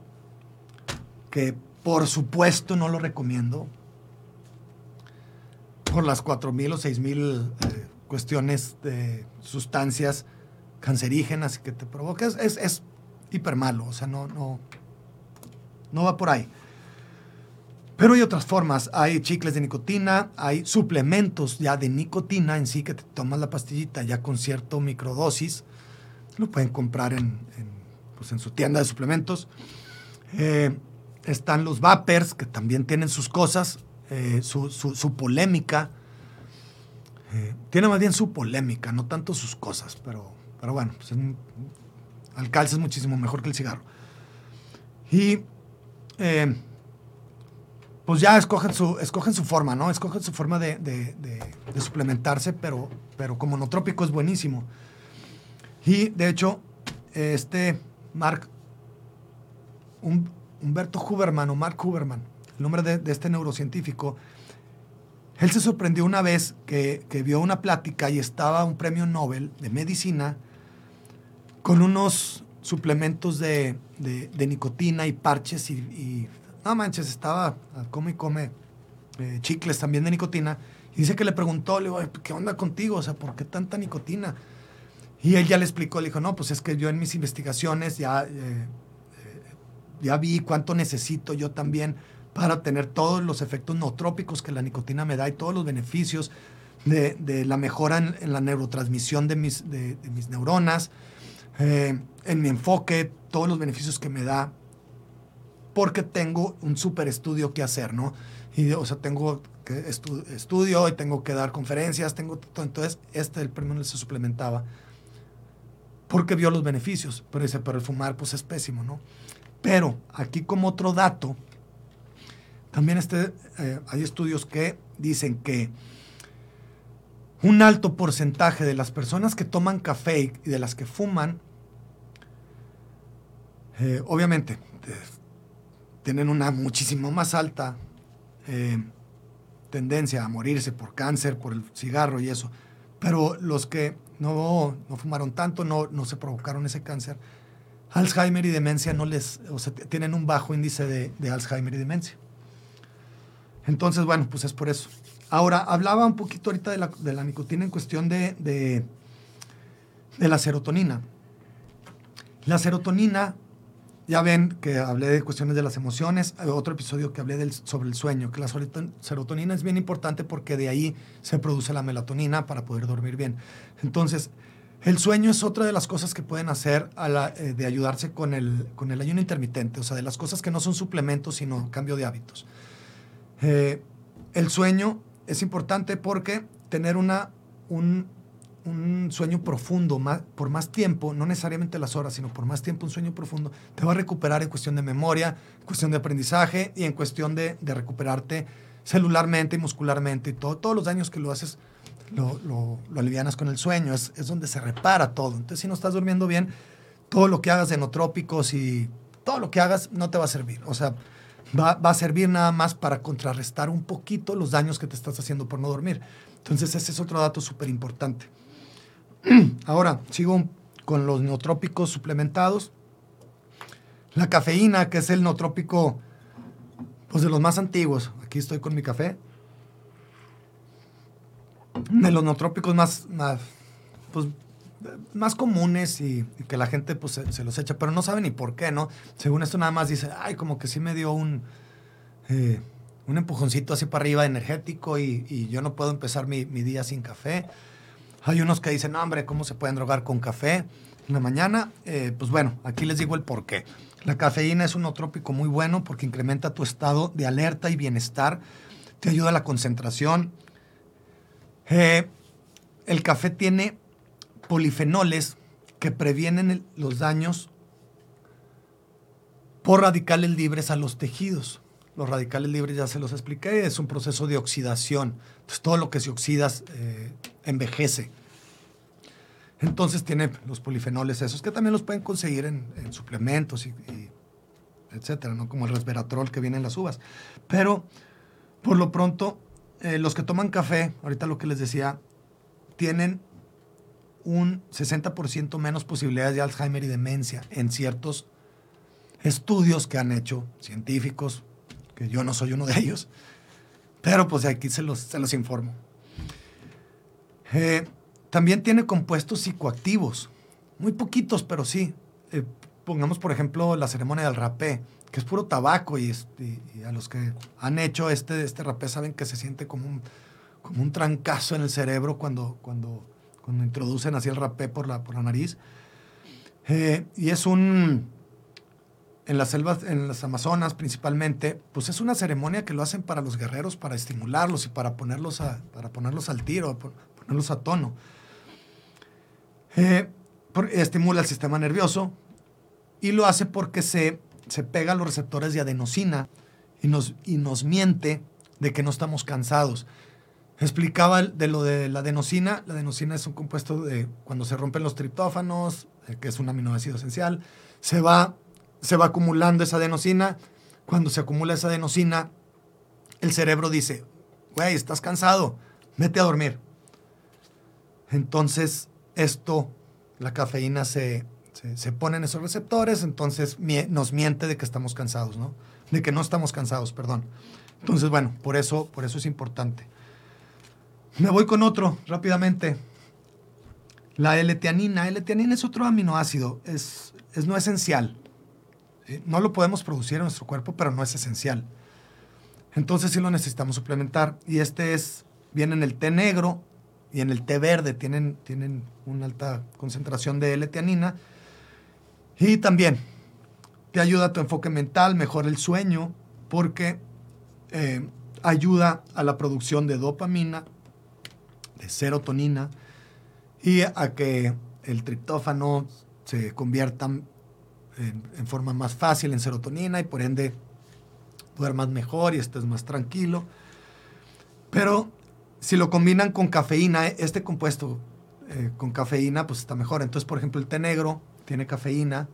que por supuesto, no lo recomiendo. Por las 4.000 o 6.000 eh, cuestiones de sustancias cancerígenas que te provocas, es, es hiper malo. O sea, no, no, no va por ahí. Pero hay otras formas. Hay chicles de nicotina, hay suplementos ya de nicotina en sí que te tomas la pastillita ya con cierto microdosis. Lo pueden comprar en, pues en su tienda de suplementos. Eh, están los vapers, que también tienen sus cosas, eh, su, polémica. Eh, tiene más bien su polémica, no tanto sus cosas, pero, pero bueno, pues es muchísimo mejor que el cigarro. Y pues ya escogen su, escogen su forma, ¿no? Escogen su forma de, suplementarse, pero, pero como trópico es buenísimo. Y de hecho, este Mark Humberto Huberman o Mark Huberman, el nombre de, este neurocientífico, él se sorprendió una vez que, vio una plática y estaba un premio Nobel de medicina con unos suplementos de, nicotina y parches y, no manches, estaba, come y come eh, chicles también de nicotina. Y dice que le preguntó, le digo, ¿qué onda contigo? O sea, ¿por qué tanta nicotina? Y él ya le explicó, le dijo, no, pues es que yo en mis investigaciones ya, eh, eh, ya vi cuánto necesito yo también para tener todos los efectos nootrópicos que la nicotina me da y todos los beneficios de, la mejora en, la neurotransmisión de mis, neuronas, en mi enfoque, todos los beneficios que me da, porque tengo un súper estudio que hacer, ¿no? Y, o sea, tengo que estudio y tengo que dar conferencias, tengo todo. Entonces, este, el premio se suplementaba porque vio los beneficios. Pero dice, pero el fumar pues es pésimo, ¿no? Pero aquí como otro dato, también este, eh, hay estudios que dicen que un alto porcentaje de las personas que toman café y de las que fuman, eh, obviamente, eh, tienen una muchísimo más alta tendencia a morirse por cáncer, por el cigarro y eso. Pero los que no, no fumaron tanto, no, no se provocaron ese cáncer. Alzheimer y demencia no les, o sea, tienen un bajo índice de, Alzheimer y demencia. Entonces, bueno, pues es por eso. Ahora, hablaba un poquito ahorita de la, nicotina en cuestión de, de, la serotonina. La serotonina ya ven que hablé de cuestiones de las emociones, otro episodio que hablé sobre el sueño, que la serotonina es bien importante porque de ahí se produce la melatonina para poder dormir bien. Entonces, el sueño es otra de las cosas que pueden hacer eh, de ayudarse con el, con el ayuno intermitente, o sea, de las cosas que no son suplementos, sino cambio de hábitos. Eh, el sueño es importante porque tener una, un, un sueño profundo por más tiempo, no necesariamente las horas, sino por más tiempo un sueño profundo, te va a recuperar en cuestión de memoria, en cuestión de aprendizaje y en cuestión de, recuperarte celularmente y muscularmente y todo, todos los daños que lo haces lo, alivianas con el sueño, es, donde se repara todo. Entonces, si no estás durmiendo bien, todo lo que hagas de nootrópicos y todo lo que hagas no te va a servir. O sea, va, va, a servir nada más para contrarrestar un poquito los daños que te estás haciendo por no dormir. Entonces, ese es otro dato súper importante. <clears throat> Ahora, sigo con los neotrópicos suplementados. La cafeína, que es el neotrópico pues de los más antiguos. Aquí estoy con mi café. De los neotrópicos más, más, pues, más comunes y, que la gente pues, se, los echa, pero no sabe ni por qué, ¿no? Según esto nada más dice, ay, como que sí me dio un, eh, un empujoncito así para arriba energético y, yo no puedo empezar mi, mi día sin café. Hay unos que dicen, no, hombre, ¿cómo se pueden drogar con café en la mañana? Eh, pues bueno, aquí les digo el por qué. La cafeína es un nootrópico muy bueno porque incrementa tu estado de alerta y bienestar, te ayuda a la concentración. Eh, el café tiene polifenoles que previenen los daños por radicales libres a los tejidos. Los radicales libres ya se los expliqué, es un proceso de oxidación. Todo lo que se oxida eh, envejece. Entonces tiene los polifenoles esos que también los pueden conseguir en, suplementos y, etcétera, ¿no? Como el resveratrol que viene en las uvas. Pero por lo pronto, eh, los que toman café, ahorita lo que les decía, tienen un 60% menos posibilidades de Alzheimer y demencia en ciertos estudios que han hecho científicos, que yo no soy uno de ellos, pero pues aquí se los, se los informo. Eh, también tiene compuestos psicoactivos, muy poquitos, pero sí. Eh, pongamos, por ejemplo, la ceremonia del rapé, que es puro tabaco y, a los que han hecho este, este rapé saben que se siente como un, como un trancazo en el cerebro cuando, cuando, cuando introducen así el rapé por la, por la nariz. Eh, y es un, en las selvas, en las Amazonas principalmente, pues es una ceremonia que lo hacen para los guerreros, para estimularlos y para ponerlos, a, para ponerlos al tiro, ponerlos a tono. Eh, estimula el sistema nervioso y lo hace porque se, se pega a los receptores de adenosina y nos, y nos miente de que no estamos cansados. Explicaba de lo de la adenosina. La adenosina es un compuesto de cuando se rompen los triptófanos, eh, que es un aminoácido esencial, se va se va acumulando esa adenosina. Cuando se acumula esa adenosina, el cerebro dice, güey, estás cansado, vete a dormir. Entonces, esto, la cafeína se, se, pone en esos receptores, entonces nos miente de que estamos cansados, ¿no? De que no estamos cansados, perdón. Entonces, bueno, por eso, por eso es importante. Me voy con otro rápidamente. La L-teanina. L-teanina es otro aminoácido, es, es no esencial. No lo podemos producir en nuestro cuerpo, pero no es esencial. Entonces sí lo necesitamos suplementar. Y este es, viene en el té negro y en el té verde, tienen, tienen una alta concentración de L-teanina. Y también te ayuda a tu enfoque mental, mejora el sueño, porque eh, ayuda a la producción de dopamina, de serotonina, y a que el triptófano se convierta en, forma más fácil en serotonina y por ende duermas mejor y estés más tranquilo. Pero si lo combinan con cafeína, este compuesto eh, con cafeína, pues está mejor. Entonces, por ejemplo, el té negro tiene cafeína,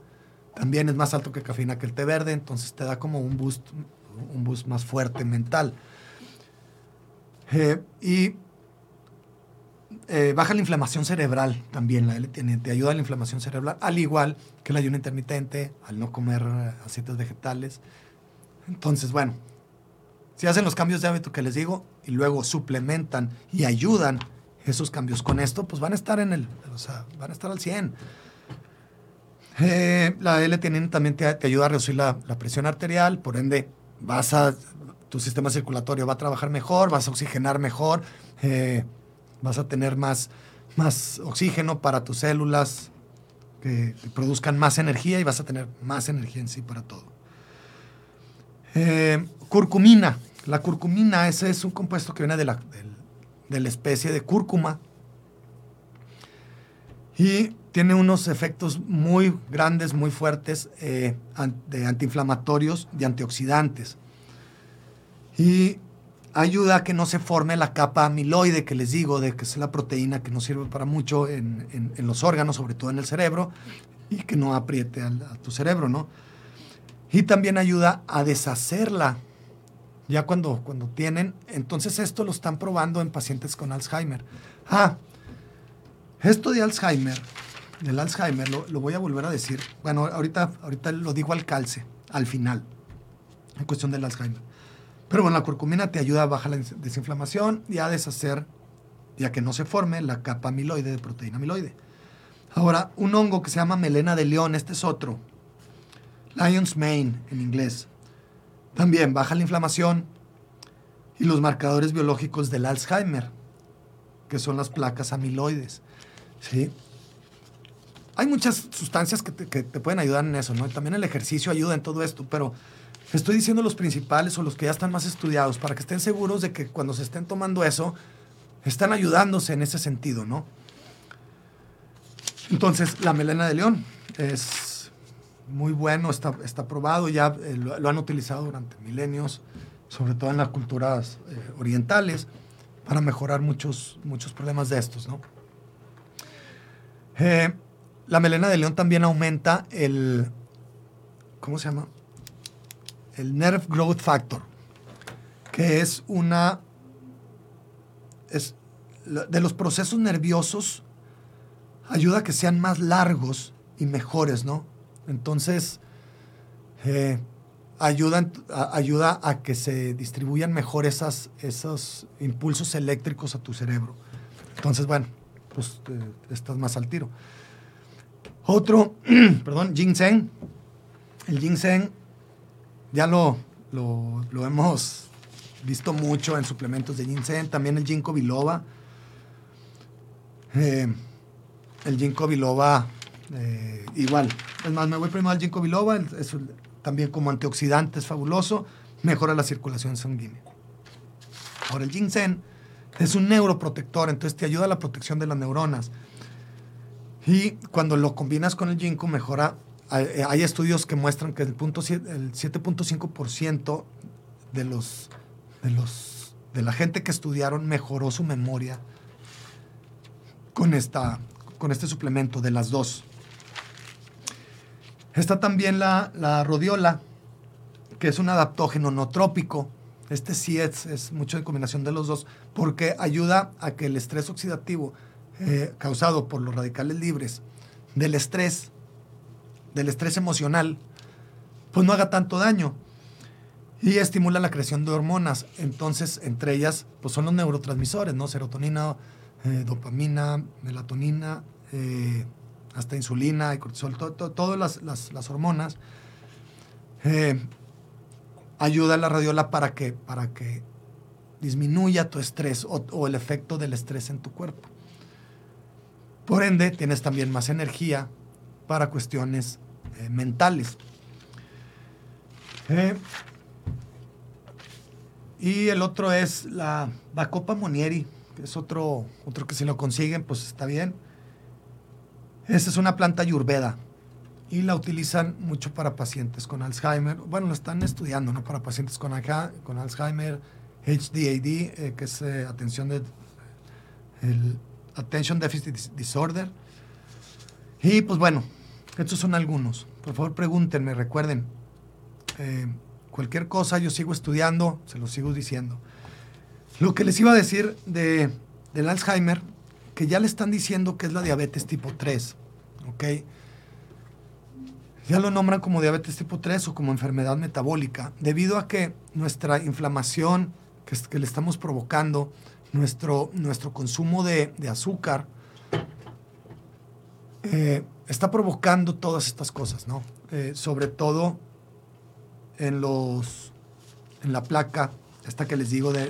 también es más alto que cafeína que el té verde, entonces te da como un boost, un boost más fuerte mental. Eh, y eh, baja la inflamación cerebral también, la te ayuda a la inflamación cerebral, al igual que el ayuno intermitente, al no comer aceites vegetales. Entonces, bueno, si hacen los cambios de hábito que les digo y luego suplementan y ayudan esos cambios con esto, pues van a estar en el, o sea, van a estar al 100. Eh, la l también te, ayuda a reducir la, presión arterial, por ende vas a, tu sistema circulatorio va a trabajar mejor, vas a oxigenar mejor, eh, vas a tener más, más oxígeno para tus células que produzcan más energía y vas a tener más energía en sí para todo. Eh, curcumina. La curcumina, ese es un compuesto que viene de la, de la especie de cúrcuma. Y tiene unos efectos muy grandes, muy fuertes eh, de antiinflamatorios y antioxidantes. Y ayuda a que no se forme la capa amiloide que les digo, de que es la proteína que nos sirve para mucho en, los órganos, sobre todo en el cerebro, y que no apriete a tu cerebro, ¿no? Y también ayuda a deshacerla ya cuando, cuando tienen. Entonces esto lo están probando en pacientes con Alzheimer. Ah, esto de Alzheimer, del Alzheimer, lo, voy a volver a decir. Bueno, ahorita, ahorita lo digo al calce, al final, en cuestión del Alzheimer. Pero bueno, la curcumina te ayuda a bajar la desinflamación y a deshacer, ya que no se forme la capa amiloide de proteína amiloide. Ahora, un hongo que se llama melena de león, este es otro. Lion's Mane en inglés. También baja la inflamación y los marcadores biológicos del Alzheimer, que son las placas amiloides. ¿sí? Hay muchas sustancias que te, pueden ayudar en eso, ¿no? También el ejercicio ayuda en todo esto, pero estoy diciendo los principales o los que ya están más estudiados para que estén seguros de que cuando se estén tomando eso, están ayudándose en ese sentido, ¿no? Entonces, la melena de león es muy bueno, está, está probado, ya eh, lo, han utilizado durante milenios, sobre todo en las culturas eh, orientales, para mejorar muchos, muchos problemas de estos. ¿no? Eh, la melena de león también aumenta el, ¿cómo se llama? El Nerve Growth Factor, que es una, es de los procesos nerviosos, ayuda a que sean más largos y mejores, ¿no? Entonces, eh, ayuda, a, que se distribuyan mejor esos impulsos eléctricos a tu cerebro. Entonces, bueno, pues estás más al tiro. Otro, <clears throat> perdón, ginseng. El ginseng ya lo, lo, hemos visto mucho en suplementos de ginseng. También el ginkgo biloba. Eh, el ginkgo biloba eh, igual, es más, me voy primero al ginkgo biloba, es, también como antioxidante es fabuloso, mejora la circulación sanguínea. Ahora, el ginseng es un neuroprotector, entonces te ayuda a la protección de las neuronas. Y cuando lo combinas con el ginkgo, mejora. Hay, estudios que muestran que el 7.5% de los, de los de la gente que estudiaron mejoró su memoria con, esta, con este suplemento de las dos. Está también la, la rodiola, que es un adaptógeno no trópico. Este sí es, es mucho de combinación de los dos, porque ayuda a que el estrés oxidativo eh, causado por los radicales libres del estrés, del estrés emocional, pues no haga tanto daño y estimula la creación de hormonas. Entonces, entre ellas, pues son los neurotransmisores, ¿no? Serotonina, eh, dopamina, melatonina, eh, hasta insulina y cortisol, todas las, hormonas. Eh, ayuda a la radiola para que, para que disminuya tu estrés o, el efecto del estrés en tu cuerpo. Por ende, tienes también más energía para cuestiones mentales. Y el otro es la Bacopa Monieri, que es otro, otro que si lo consiguen, pues está bien. Esta es una planta ayurveda y la utilizan mucho para pacientes con Alzheimer. Bueno, lo están estudiando, ¿no? Para pacientes con, con Alzheimer, HDAD, eh, que es eh, atención de, el Attention Deficit Disorder. Y pues bueno, estos son algunos. Por favor, pregúntenme, recuerden. Eh, Cualquier cosa, yo sigo estudiando, se lo sigo diciendo. Lo que les iba a decir de, del Alzheimer, que ya le están diciendo que es la diabetes tipo 3, ¿ok? Ya lo nombran como diabetes tipo 3 o como enfermedad metabólica, debido a que nuestra inflamación que, le estamos provocando, nuestro, nuestro consumo de, azúcar, eh, está provocando todas estas cosas, ¿no? Eh, sobre todo en, los, en la placa, esta que les digo de,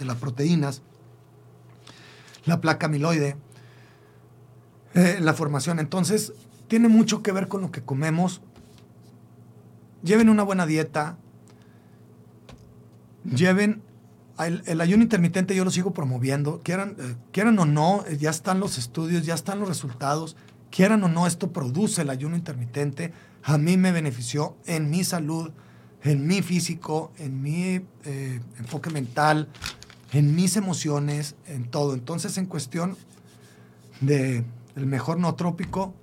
las proteínas, la placa amiloide, eh, la formación. Entonces, tiene mucho que ver con lo que comemos. Lleven una buena dieta. Lleven el, ayuno intermitente, yo lo sigo promoviendo. Quieran, eh, quieran o no, ya están los estudios, ya están los resultados. Quieran o no, esto produce el ayuno intermitente a mí me benefició en mi salud, en mi físico, en mi eh, enfoque mental, en mis emociones, en todo. Entonces, en cuestión de el mejor no trópico,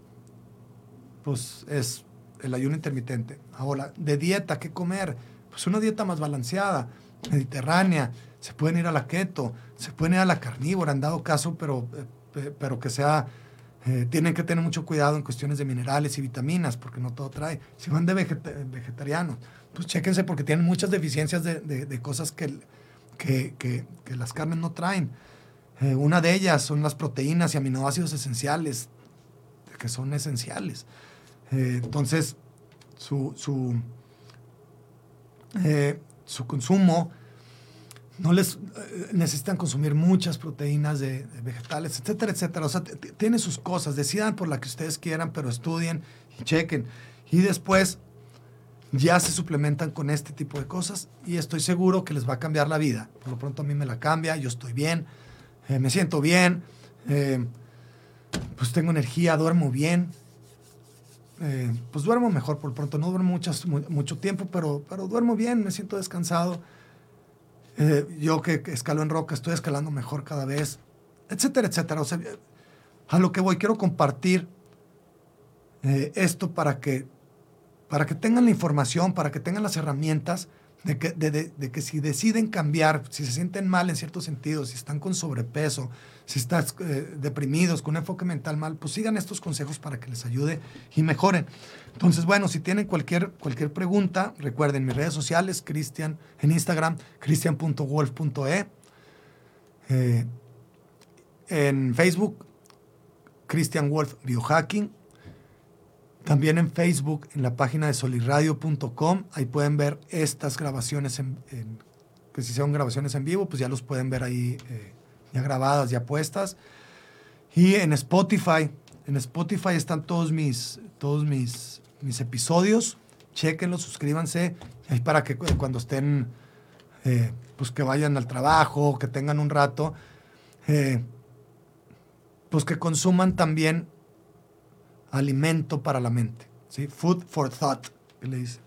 pues es el ayuno intermitente. Ahora, de dieta, ¿qué comer? Pues una dieta más balanceada, mediterránea. Se pueden ir a la keto, se pueden ir a la carnívora, en dado caso, pero, eh, pero que sea eh, tienen que tener mucho cuidado en cuestiones de minerales y vitaminas, porque no todo trae. Si van de vegetarianos, pues chéquense porque tienen muchas deficiencias de, cosas que, que, las carnes no traen. Eh, una de ellas son las proteínas y aminoácidos esenciales, que son esenciales. Eh, entonces, su, su, su consumo no les eh, necesitan consumir muchas proteínas de, vegetales, etcétera, etcétera. O sea, tiene sus cosas. Decidan por la que ustedes quieran, pero estudien y chequen. Y después ya se suplementan con este tipo de cosas y estoy seguro que les va a cambiar la vida. Por lo pronto a mí me la cambia, yo estoy bien, eh, me siento bien, eh, pues tengo energía, duermo bien. pues duermo mejor por lo pronto, no duermo mucho tiempo, pero, pero duermo bien, me siento descansado. Eh, yo que, escalo en roca estoy escalando mejor cada vez, etcétera, etcétera. O sea, a lo que voy, quiero compartir eh, esto para que, para que tengan la información, para que tengan las herramientas de que, de, que si deciden cambiar, si se sienten mal en ciertos sentidos, si están con sobrepeso, si están eh, deprimidos, con un enfoque mental mal, pues sigan estos consejos para que les ayude y mejoren. Entonces, bueno, si tienen cualquier, cualquier pregunta, recuerden mis redes sociales, Cristian, en Instagram, cristian.wolf.e, eh, en Facebook, Christian Wolf Biohacking, también en Facebook, en la página de soliradio.com, ahí pueden ver estas grabaciones, en, que si son grabaciones en vivo, pues ya los pueden ver ahí eh, ya grabadas, ya puestas. Y en Spotify, en Spotify están todos mis, todos mis, mis episodios. Chequenlos, suscríbanse, ahí para que cuando estén, eh, pues que vayan al trabajo, que tengan un rato, eh, pues que consuman también alimento para la mente, ¿sí? Food for thought, que le dice.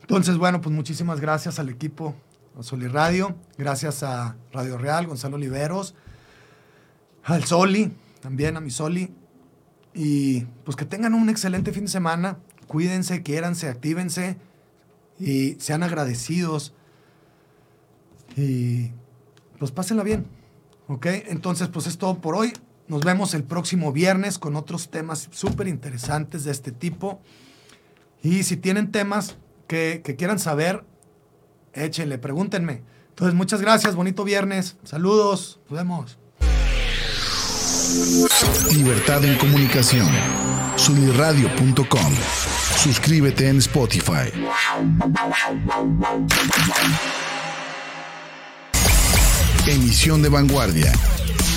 Entonces, bueno, pues muchísimas gracias al equipo Soli Radio, gracias a Radio Real, Gonzalo Oliveros, al Soli, también a mi Soli. y pues que tengan un excelente fin de semana. Cuídense, quiéranse, actívense y sean agradecidos. Y pues pásenla bien. ¿Ok? Entonces, pues es todo por hoy. Nos vemos el próximo viernes con otros temas súper interesantes de este tipo. Y si tienen temas que, quieran saber, échenle, pregúntenme. Entonces, muchas gracias, bonito viernes. Saludos, nos vemos. Libertad en comunicación. Sunirradio.com. Suscríbete en Spotify. Emisión de vanguardia.